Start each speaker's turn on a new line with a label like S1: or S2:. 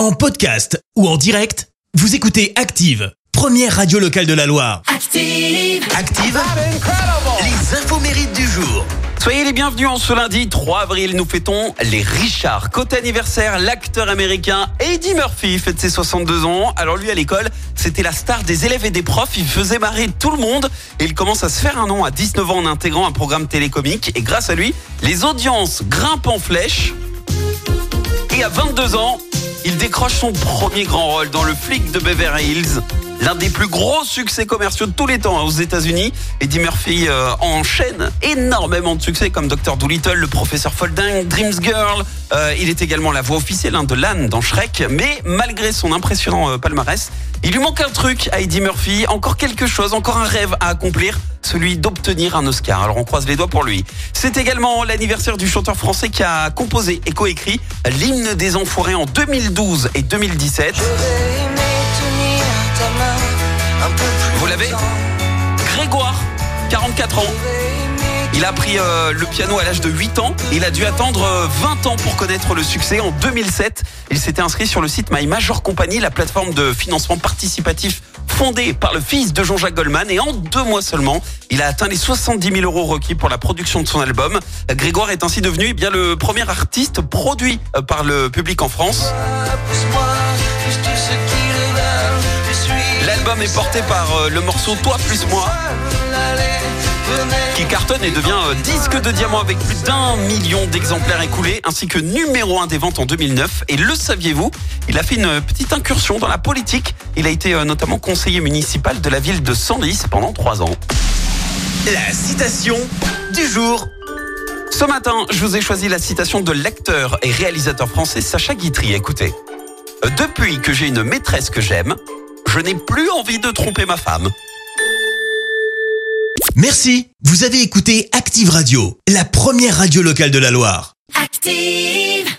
S1: En podcast ou en direct, vous écoutez Active, première radio locale de la Loire.
S2: Active.
S1: Active, les infos mérites du jour.
S3: Soyez les bienvenus en ce lundi 3 avril, nous fêtons les Richards. Côté anniversaire, l'acteur américain Eddie Murphy fête ses 62 ans. Alors lui à l'école, c'était la star des élèves et des profs, il faisait marrer tout le monde et il commence à se faire un nom à 19 ans en intégrant un programme télécomique et grâce à lui, les audiences grimpent en flèche. Et à 22 ans, il décroche son premier grand rôle dans Le flic de Beverly Hills. L'un des plus gros succès commerciaux de tous les temps hein, aux États-Unis. Eddie Murphy euh, enchaîne énormément de succès comme Dr. Dolittle, le professeur Folding, Dreams Girl. Euh, il est également la voix officielle hein, de l'âne dans Shrek. Mais malgré son impressionnant euh, palmarès, il lui manque un truc à Eddie Murphy. Encore quelque chose, encore un rêve à accomplir celui d'obtenir un Oscar. Alors on croise les doigts pour lui. C'est également l'anniversaire du chanteur français qui a composé et coécrit l'hymne des Enfoirés en 2012 et 2017. 44 ans. Il a appris euh, le piano à l'âge de 8 ans. Il a dû attendre euh, 20 ans pour connaître le succès. En 2007, il s'était inscrit sur le site My Major Company, la plateforme de financement participatif fondée par le fils de Jean-Jacques Goldman. Et en deux mois seulement, il a atteint les 70 000 euros requis pour la production de son album. Grégoire est ainsi devenu eh bien, le premier artiste produit euh, par le public en France. Est porté par euh, le morceau Toi plus moi qui cartonne et devient euh, disque de diamant avec plus d'un million d'exemplaires écoulés, ainsi que numéro un des ventes en 2009. Et le saviez-vous Il a fait une petite incursion dans la politique. Il a été euh, notamment conseiller municipal de la ville de Senlis pendant trois ans.
S1: La citation du jour.
S3: Ce matin, je vous ai choisi la citation de l'acteur et réalisateur français Sacha Guitry. Écoutez. Euh, Depuis que j'ai une maîtresse que j'aime, je n'ai plus envie de tromper ma femme.
S1: Merci, vous avez écouté Active Radio, la première radio locale de la Loire.
S2: Active.